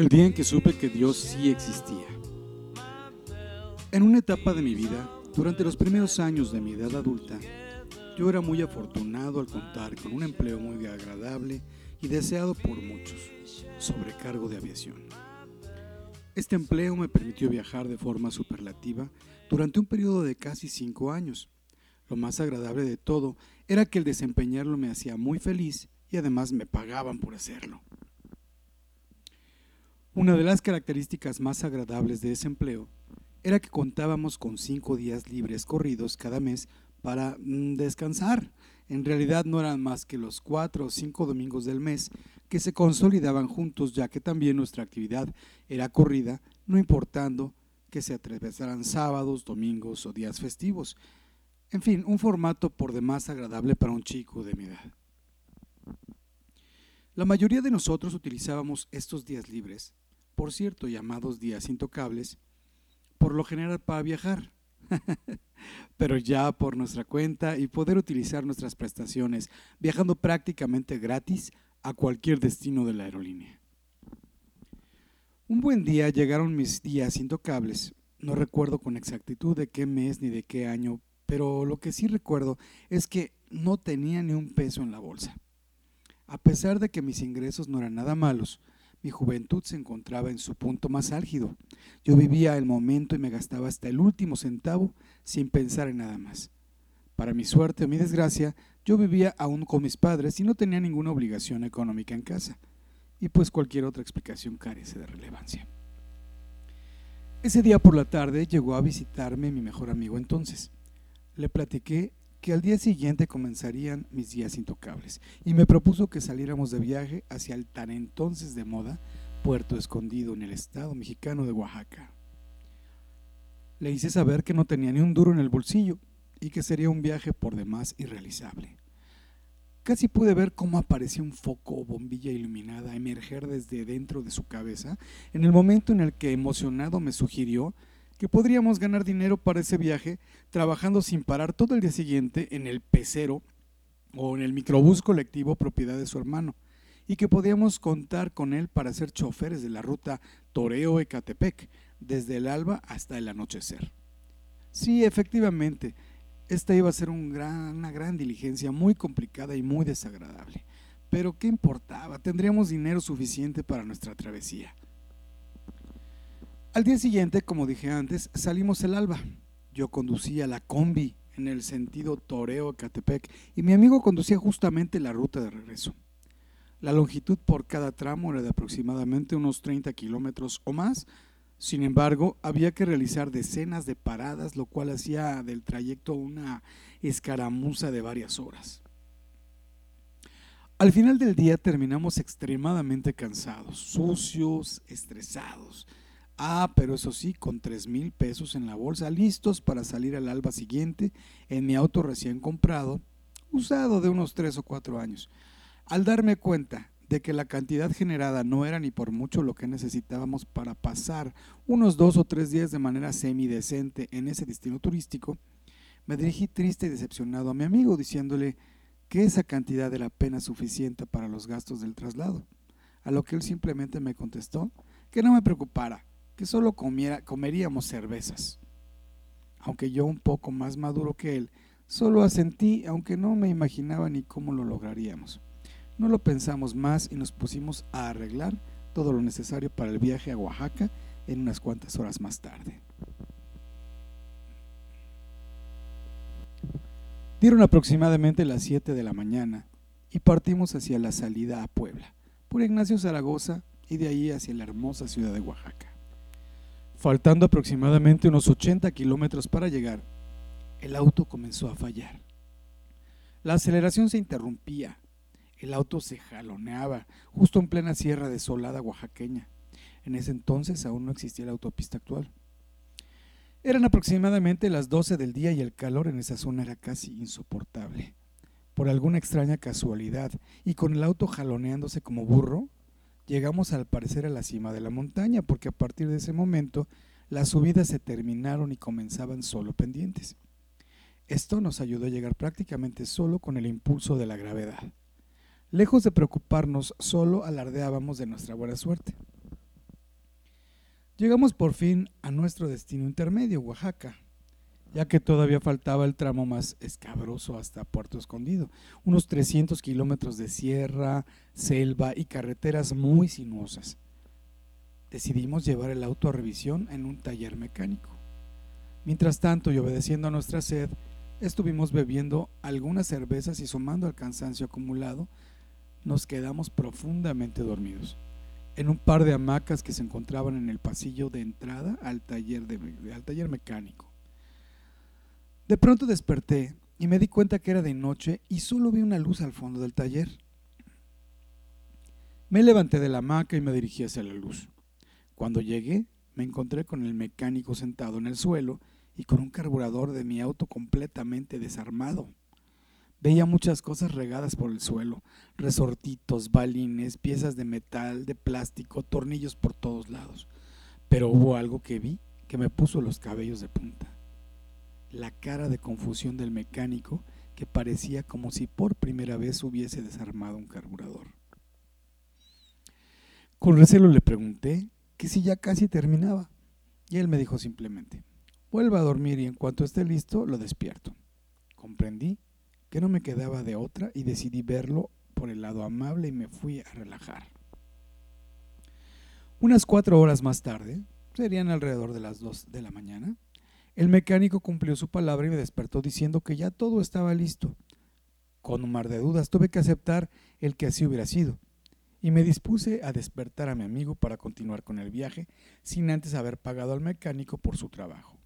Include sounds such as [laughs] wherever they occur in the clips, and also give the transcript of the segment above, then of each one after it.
El día en que supe que Dios sí existía. En una etapa de mi vida, durante los primeros años de mi edad adulta, yo era muy afortunado al contar con un empleo muy agradable y deseado por muchos, sobrecargo de aviación. Este empleo me permitió viajar de forma superlativa durante un periodo de casi cinco años. Lo más agradable de todo era que el desempeñarlo me hacía muy feliz y además me pagaban por hacerlo. Una de las características más agradables de ese empleo era que contábamos con cinco días libres corridos cada mes para mm, descansar. En realidad no eran más que los cuatro o cinco domingos del mes que se consolidaban juntos, ya que también nuestra actividad era corrida, no importando que se atravesaran sábados, domingos o días festivos. En fin, un formato por demás agradable para un chico de mi edad. La mayoría de nosotros utilizábamos estos días libres por cierto, llamados días intocables, por lo general para viajar, [laughs] pero ya por nuestra cuenta y poder utilizar nuestras prestaciones, viajando prácticamente gratis a cualquier destino de la aerolínea. Un buen día llegaron mis días intocables. No recuerdo con exactitud de qué mes ni de qué año, pero lo que sí recuerdo es que no tenía ni un peso en la bolsa. A pesar de que mis ingresos no eran nada malos, mi juventud se encontraba en su punto más álgido. Yo vivía el momento y me gastaba hasta el último centavo sin pensar en nada más. Para mi suerte o mi desgracia, yo vivía aún con mis padres y no tenía ninguna obligación económica en casa. Y pues cualquier otra explicación carece de relevancia. Ese día por la tarde llegó a visitarme mi mejor amigo entonces. Le platiqué que al día siguiente comenzarían mis días intocables y me propuso que saliéramos de viaje hacia el tan entonces de moda Puerto Escondido en el estado mexicano de Oaxaca. Le hice saber que no tenía ni un duro en el bolsillo y que sería un viaje por demás irrealizable. Casi pude ver cómo aparecía un foco o bombilla iluminada emerger desde dentro de su cabeza en el momento en el que emocionado me sugirió que podríamos ganar dinero para ese viaje trabajando sin parar todo el día siguiente en el pecero o en el microbús colectivo propiedad de su hermano y que podíamos contar con él para ser choferes de la ruta Toreo-Ecatepec desde el alba hasta el anochecer. Sí, efectivamente, esta iba a ser una gran diligencia muy complicada y muy desagradable. Pero ¿qué importaba? Tendríamos dinero suficiente para nuestra travesía. Al día siguiente, como dije antes, salimos el alba. Yo conducía la combi en el sentido Toreo-Catepec y mi amigo conducía justamente la ruta de regreso. La longitud por cada tramo era de aproximadamente unos 30 kilómetros o más. Sin embargo, había que realizar decenas de paradas, lo cual hacía del trayecto una escaramuza de varias horas. Al final del día terminamos extremadamente cansados, sucios, estresados Ah, pero eso sí, con tres mil pesos en la bolsa, listos para salir al alba siguiente en mi auto recién comprado, usado de unos tres o cuatro años. Al darme cuenta de que la cantidad generada no era ni por mucho lo que necesitábamos para pasar unos dos o tres días de manera semidecente en ese destino turístico, me dirigí triste y decepcionado a mi amigo diciéndole que esa cantidad era apenas suficiente para los gastos del traslado, a lo que él simplemente me contestó que no me preocupara, que solo comiera, comeríamos cervezas. Aunque yo un poco más maduro que él, solo asentí, aunque no me imaginaba ni cómo lo lograríamos. No lo pensamos más y nos pusimos a arreglar todo lo necesario para el viaje a Oaxaca en unas cuantas horas más tarde. Dieron aproximadamente las 7 de la mañana y partimos hacia la salida a Puebla, por Ignacio Zaragoza y de ahí hacia la hermosa ciudad de Oaxaca. Faltando aproximadamente unos 80 kilómetros para llegar, el auto comenzó a fallar. La aceleración se interrumpía, el auto se jaloneaba, justo en plena sierra desolada oaxaqueña. En ese entonces aún no existía la autopista actual. Eran aproximadamente las 12 del día y el calor en esa zona era casi insoportable. Por alguna extraña casualidad, y con el auto jaloneándose como burro, llegamos al parecer a la cima de la montaña, porque a partir de ese momento las subidas se terminaron y comenzaban solo pendientes. Esto nos ayudó a llegar prácticamente solo con el impulso de la gravedad. Lejos de preocuparnos, solo alardeábamos de nuestra buena suerte. Llegamos por fin a nuestro destino intermedio, Oaxaca, ya que todavía faltaba el tramo más escabroso hasta Puerto Escondido, unos 300 kilómetros de sierra, selva y carreteras muy sinuosas. Decidimos llevar el auto a revisión en un taller mecánico. Mientras tanto, y obedeciendo a nuestra sed, estuvimos bebiendo algunas cervezas y sumando al cansancio acumulado, nos quedamos profundamente dormidos en un par de hamacas que se encontraban en el pasillo de entrada al taller, de, al taller mecánico. De pronto desperté y me di cuenta que era de noche y solo vi una luz al fondo del taller. Me levanté de la hamaca y me dirigí hacia la luz. Cuando llegué, me encontré con el mecánico sentado en el suelo y con un carburador de mi auto completamente desarmado. Veía muchas cosas regadas por el suelo, resortitos, balines, piezas de metal, de plástico, tornillos por todos lados. Pero hubo algo que vi que me puso los cabellos de punta. La cara de confusión del mecánico que parecía como si por primera vez hubiese desarmado un carburador. Con recelo le pregunté que si ya casi terminaba, y él me dijo simplemente, vuelva a dormir y en cuanto esté listo lo despierto. Comprendí que no me quedaba de otra y decidí verlo por el lado amable y me fui a relajar. Unas cuatro horas más tarde, serían alrededor de las dos de la mañana, el mecánico cumplió su palabra y me despertó diciendo que ya todo estaba listo. Con un mar de dudas tuve que aceptar el que así hubiera sido, y me dispuse a despertar a mi amigo para continuar con el viaje sin antes haber pagado al mecánico por su trabajo.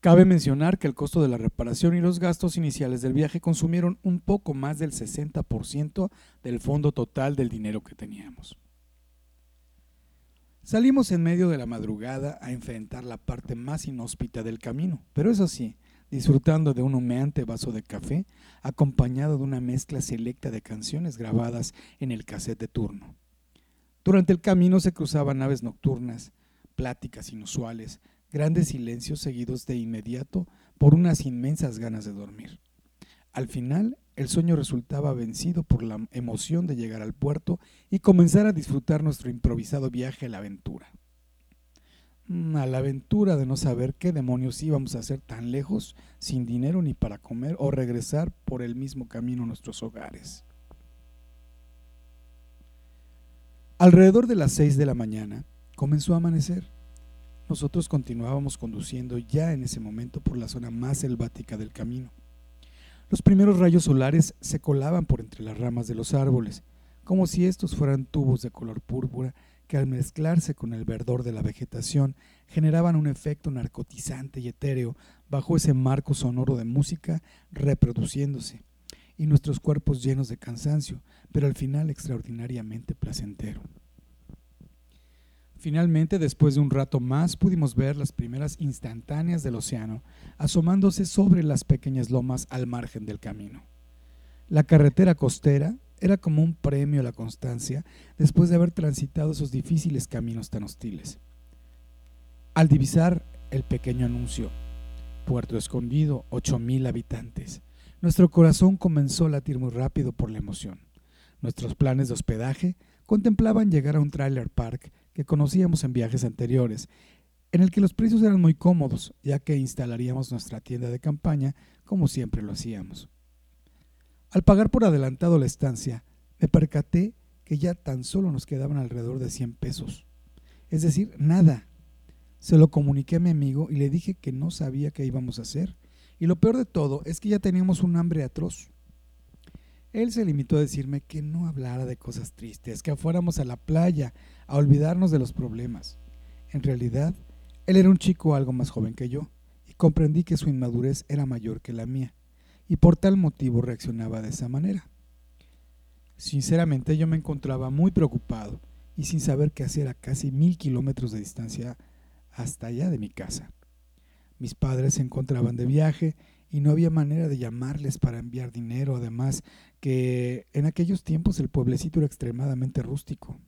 Cabe mencionar que el costo de la reparación y los gastos iniciales del viaje consumieron un poco más del 60% del fondo total del dinero que teníamos. Salimos en medio de la madrugada a enfrentar la parte más inhóspita del camino, pero eso sí, disfrutando de un humeante vaso de café acompañado de una mezcla selecta de canciones grabadas en el cassette de turno. Durante el camino se cruzaban aves nocturnas, pláticas inusuales, grandes silencios seguidos de inmediato por unas inmensas ganas de dormir. Al final, el sueño resultaba vencido por la emoción de llegar al puerto y comenzar a disfrutar nuestro improvisado viaje a la aventura. Mm, a la aventura de no saber qué demonios íbamos a hacer tan lejos, sin dinero ni para comer, o regresar por el mismo camino a nuestros hogares. Alrededor de las seis de la mañana comenzó a amanecer. Nosotros continuábamos conduciendo ya en ese momento por la zona más selvática del camino. Los primeros rayos solares se colaban por entre las ramas de los árboles, como si estos fueran tubos de color púrpura que al mezclarse con el verdor de la vegetación generaban un efecto narcotizante y etéreo bajo ese marco sonoro de música reproduciéndose, y nuestros cuerpos llenos de cansancio, pero al final extraordinariamente placentero. Finalmente, después de un rato más, pudimos ver las primeras instantáneas del océano asomándose sobre las pequeñas lomas al margen del camino. La carretera costera era como un premio a la constancia después de haber transitado esos difíciles caminos tan hostiles. Al divisar el pequeño anuncio, Puerto Escondido, ocho mil habitantes, nuestro corazón comenzó a latir muy rápido por la emoción. Nuestros planes de hospedaje contemplaban llegar a un trailer park que conocíamos en viajes anteriores, en el que los precios eran muy cómodos, ya que instalaríamos nuestra tienda de campaña como siempre lo hacíamos. Al pagar por adelantado la estancia, me percaté que ya tan solo nos quedaban alrededor de 100 pesos. Es decir, nada. Se lo comuniqué a mi amigo y le dije que no sabía qué íbamos a hacer. Y lo peor de todo es que ya teníamos un hambre atroz. Él se limitó a decirme que no hablara de cosas tristes, que fuéramos a la playa, a olvidarnos de los problemas. En realidad, él era un chico algo más joven que yo, y comprendí que su inmadurez era mayor que la mía, y por tal motivo reaccionaba de esa manera. Sinceramente yo me encontraba muy preocupado y sin saber qué hacer a casi mil kilómetros de distancia hasta allá de mi casa. Mis padres se encontraban de viaje y no había manera de llamarles para enviar dinero, además que en aquellos tiempos el pueblecito era extremadamente rústico.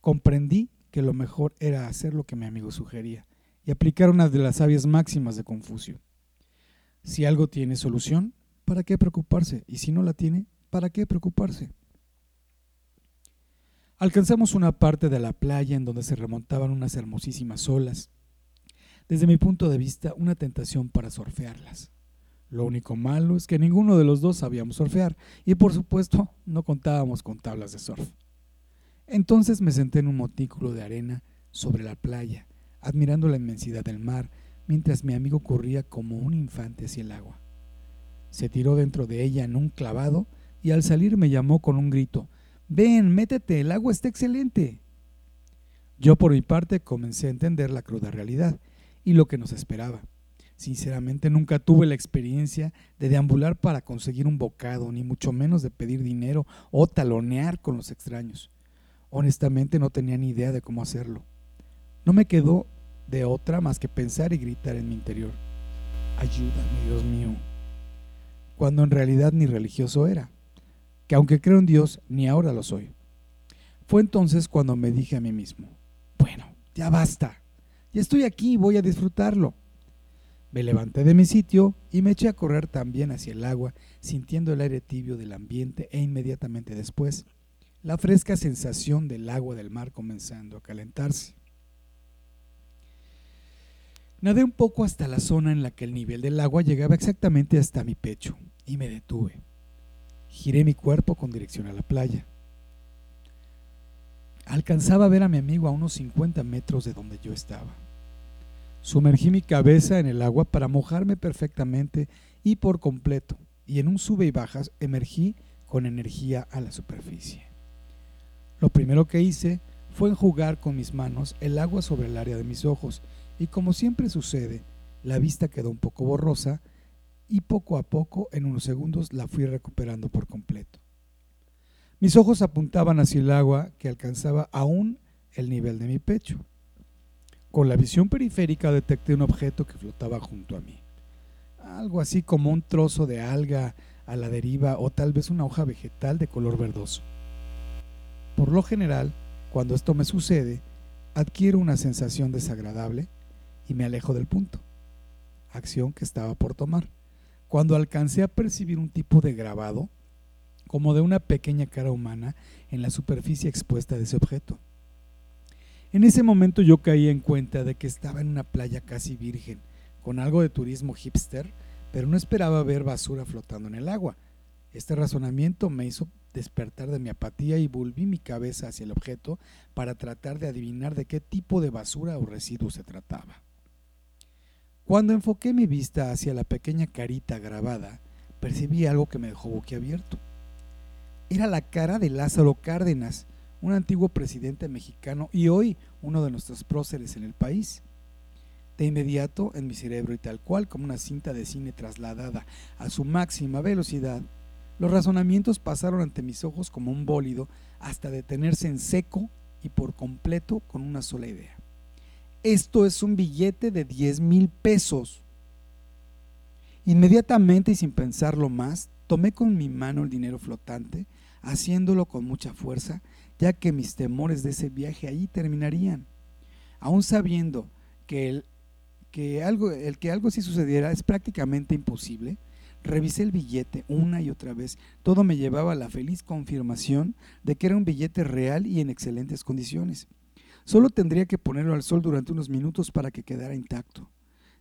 Comprendí que lo mejor era hacer lo que mi amigo sugería y aplicar una de las sabias máximas de Confucio. Si algo tiene solución, ¿para qué preocuparse? Y si no la tiene, ¿para qué preocuparse? Alcanzamos una parte de la playa en donde se remontaban unas hermosísimas olas. Desde mi punto de vista, una tentación para surfearlas. Lo único malo es que ninguno de los dos sabíamos surfear y por supuesto no contábamos con tablas de surf. Entonces me senté en un montículo de arena sobre la playa, admirando la inmensidad del mar, mientras mi amigo corría como un infante hacia el agua. Se tiró dentro de ella en un clavado y al salir me llamó con un grito, Ven, métete, el agua está excelente. Yo por mi parte comencé a entender la cruda realidad y lo que nos esperaba. Sinceramente nunca tuve la experiencia de deambular para conseguir un bocado, ni mucho menos de pedir dinero o talonear con los extraños. Honestamente no tenía ni idea de cómo hacerlo. No me quedó de otra más que pensar y gritar en mi interior. Ayúdame, Dios mío. Cuando en realidad ni religioso era, que aunque creo en Dios, ni ahora lo soy. Fue entonces cuando me dije a mí mismo, bueno, ya basta, ya estoy aquí, voy a disfrutarlo. Me levanté de mi sitio y me eché a correr también hacia el agua, sintiendo el aire tibio del ambiente e inmediatamente después la fresca sensación del agua del mar comenzando a calentarse. Nadé un poco hasta la zona en la que el nivel del agua llegaba exactamente hasta mi pecho y me detuve. Giré mi cuerpo con dirección a la playa. Alcanzaba a ver a mi amigo a unos 50 metros de donde yo estaba. Sumergí mi cabeza en el agua para mojarme perfectamente y por completo, y en un sube y bajas emergí con energía a la superficie. Lo primero que hice fue enjugar con mis manos el agua sobre el área de mis ojos y como siempre sucede, la vista quedó un poco borrosa y poco a poco, en unos segundos, la fui recuperando por completo. Mis ojos apuntaban hacia el agua que alcanzaba aún el nivel de mi pecho. Con la visión periférica detecté un objeto que flotaba junto a mí. Algo así como un trozo de alga a la deriva o tal vez una hoja vegetal de color verdoso. Por lo general, cuando esto me sucede, adquiero una sensación desagradable y me alejo del punto, acción que estaba por tomar. Cuando alcancé a percibir un tipo de grabado, como de una pequeña cara humana, en la superficie expuesta de ese objeto. En ese momento yo caí en cuenta de que estaba en una playa casi virgen, con algo de turismo hipster, pero no esperaba ver basura flotando en el agua. Este razonamiento me hizo despertar de mi apatía y volví mi cabeza hacia el objeto para tratar de adivinar de qué tipo de basura o residuo se trataba. Cuando enfoqué mi vista hacia la pequeña carita grabada, percibí algo que me dejó boquiabierto. Era la cara de Lázaro Cárdenas, un antiguo presidente mexicano y hoy uno de nuestros próceres en el país. De inmediato, en mi cerebro y tal cual como una cinta de cine trasladada a su máxima velocidad, los razonamientos pasaron ante mis ojos como un bólido hasta detenerse en seco y por completo con una sola idea. Esto es un billete de 10 mil pesos. Inmediatamente y sin pensarlo más, tomé con mi mano el dinero flotante, haciéndolo con mucha fuerza, ya que mis temores de ese viaje allí terminarían. Aún sabiendo que el que algo, el así sucediera es prácticamente imposible, Revisé el billete una y otra vez. Todo me llevaba a la feliz confirmación de que era un billete real y en excelentes condiciones. Solo tendría que ponerlo al sol durante unos minutos para que quedara intacto.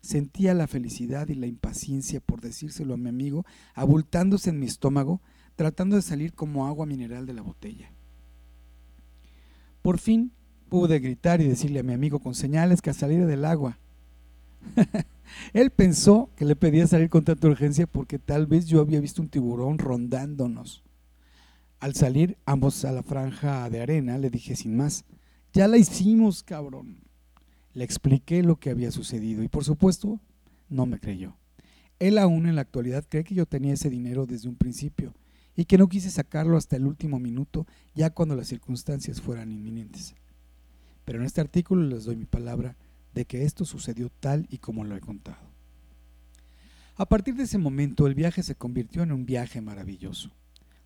Sentía la felicidad y la impaciencia por decírselo a mi amigo, abultándose en mi estómago, tratando de salir como agua mineral de la botella. Por fin pude gritar y decirle a mi amigo con señales que saliera del agua. [laughs] Él pensó que le pedía salir con tanta urgencia porque tal vez yo había visto un tiburón rondándonos. Al salir ambos a la franja de arena, le dije sin más, ya la hicimos, cabrón. Le expliqué lo que había sucedido y por supuesto no me creyó. Él aún en la actualidad cree que yo tenía ese dinero desde un principio y que no quise sacarlo hasta el último minuto, ya cuando las circunstancias fueran inminentes. Pero en este artículo les doy mi palabra de que esto sucedió tal y como lo he contado. A partir de ese momento el viaje se convirtió en un viaje maravilloso.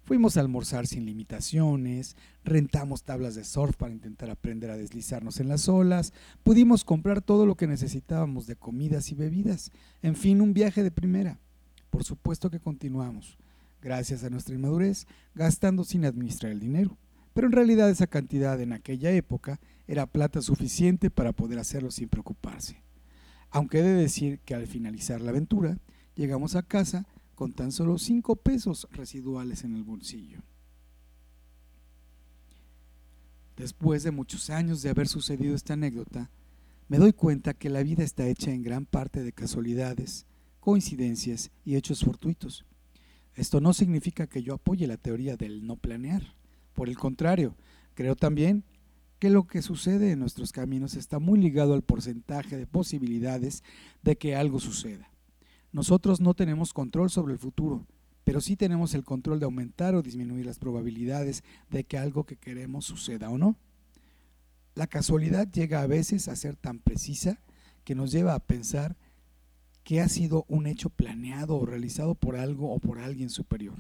Fuimos a almorzar sin limitaciones, rentamos tablas de surf para intentar aprender a deslizarnos en las olas, pudimos comprar todo lo que necesitábamos de comidas y bebidas, en fin, un viaje de primera. Por supuesto que continuamos, gracias a nuestra inmadurez, gastando sin administrar el dinero, pero en realidad esa cantidad en aquella época era plata suficiente para poder hacerlo sin preocuparse. Aunque he de decir que al finalizar la aventura, llegamos a casa con tan solo cinco pesos residuales en el bolsillo. Después de muchos años de haber sucedido esta anécdota, me doy cuenta que la vida está hecha en gran parte de casualidades, coincidencias y hechos fortuitos. Esto no significa que yo apoye la teoría del no planear. Por el contrario, creo también que lo que sucede en nuestros caminos está muy ligado al porcentaje de posibilidades de que algo suceda. Nosotros no tenemos control sobre el futuro, pero sí tenemos el control de aumentar o disminuir las probabilidades de que algo que queremos suceda o no. La casualidad llega a veces a ser tan precisa que nos lleva a pensar que ha sido un hecho planeado o realizado por algo o por alguien superior.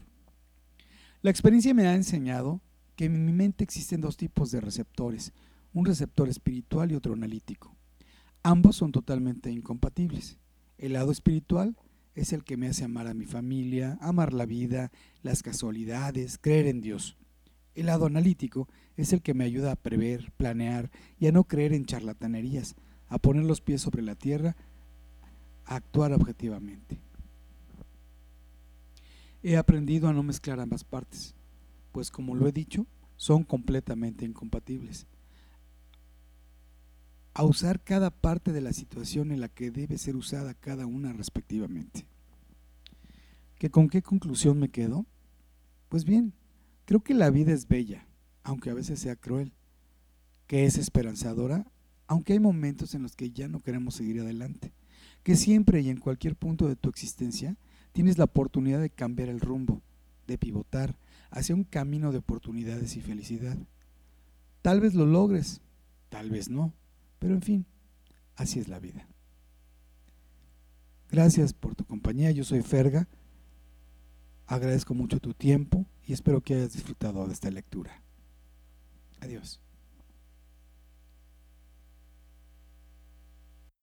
La experiencia me ha enseñado que en mi mente existen dos tipos de receptores, un receptor espiritual y otro analítico. Ambos son totalmente incompatibles. El lado espiritual es el que me hace amar a mi familia, amar la vida, las casualidades, creer en Dios. El lado analítico es el que me ayuda a prever, planear y a no creer en charlatanerías, a poner los pies sobre la tierra, a actuar objetivamente. He aprendido a no mezclar ambas partes pues como lo he dicho, son completamente incompatibles. A usar cada parte de la situación en la que debe ser usada cada una respectivamente. ¿Que ¿Con qué conclusión me quedo? Pues bien, creo que la vida es bella, aunque a veces sea cruel, que es esperanzadora, aunque hay momentos en los que ya no queremos seguir adelante, que siempre y en cualquier punto de tu existencia tienes la oportunidad de cambiar el rumbo, de pivotar, hacia un camino de oportunidades y felicidad. Tal vez lo logres, tal vez no, pero en fin, así es la vida. Gracias por tu compañía, yo soy Ferga, agradezco mucho tu tiempo y espero que hayas disfrutado de esta lectura. Adiós.